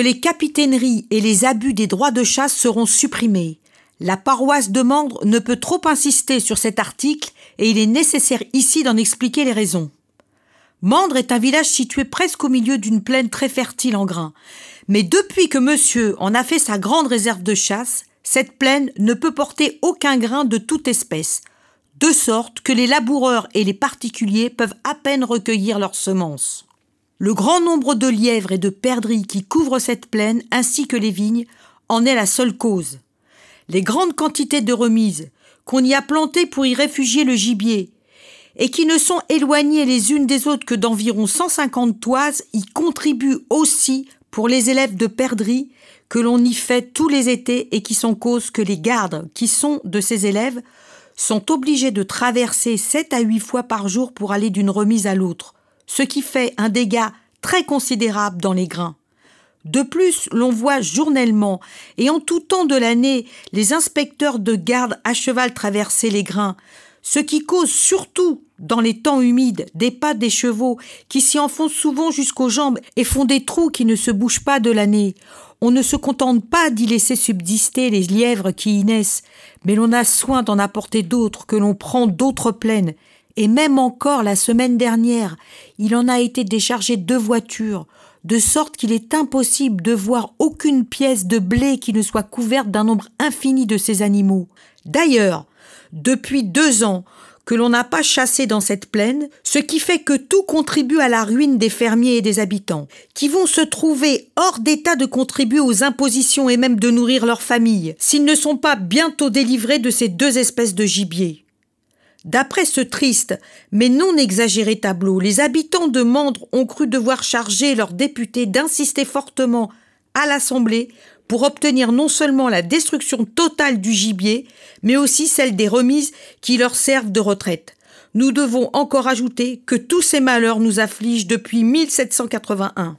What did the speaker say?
les capitaineries et les abus des droits de chasse seront supprimés. La paroisse de Mandre ne peut trop insister sur cet article et il est nécessaire ici d'en expliquer les raisons. Mandre est un village situé presque au milieu d'une plaine très fertile en grains. Mais depuis que monsieur en a fait sa grande réserve de chasse, cette plaine ne peut porter aucun grain de toute espèce, de sorte que les laboureurs et les particuliers peuvent à peine recueillir leurs semences. Le grand nombre de lièvres et de perdrix qui couvrent cette plaine ainsi que les vignes en est la seule cause. Les grandes quantités de remises qu'on y a plantées pour y réfugier le gibier et qui ne sont éloignées les unes des autres que d'environ 150 toises y contribuent aussi pour les élèves de perdrix que l'on y fait tous les étés et qui sont cause que les gardes qui sont de ces élèves sont obligés de traverser sept à huit fois par jour pour aller d'une remise à l'autre, ce qui fait un dégât très considérable dans les grains. De plus, l'on voit journellement et en tout temps de l'année les inspecteurs de garde à cheval traverser les grains, ce qui cause surtout dans les temps humides des pattes des chevaux qui s'y enfoncent souvent jusqu'aux jambes et font des trous qui ne se bougent pas de l'année. On ne se contente pas d'y laisser subsister les lièvres qui y naissent, mais l'on a soin d'en apporter d'autres, que l'on prend d'autres plaines. Et même encore la semaine dernière, il en a été déchargé deux voitures, de sorte qu'il est impossible de voir aucune pièce de blé qui ne soit couverte d'un nombre infini de ces animaux. D'ailleurs, depuis deux ans, que l'on n'a pas chassé dans cette plaine, ce qui fait que tout contribue à la ruine des fermiers et des habitants, qui vont se trouver hors d'état de contribuer aux impositions et même de nourrir leurs familles, s'ils ne sont pas bientôt délivrés de ces deux espèces de gibier. D'après ce triste mais non exagéré tableau, les habitants de Mandre ont cru devoir charger leurs députés d'insister fortement à l'Assemblée pour obtenir non seulement la destruction totale du gibier, mais aussi celle des remises qui leur servent de retraite. Nous devons encore ajouter que tous ces malheurs nous affligent depuis 1781.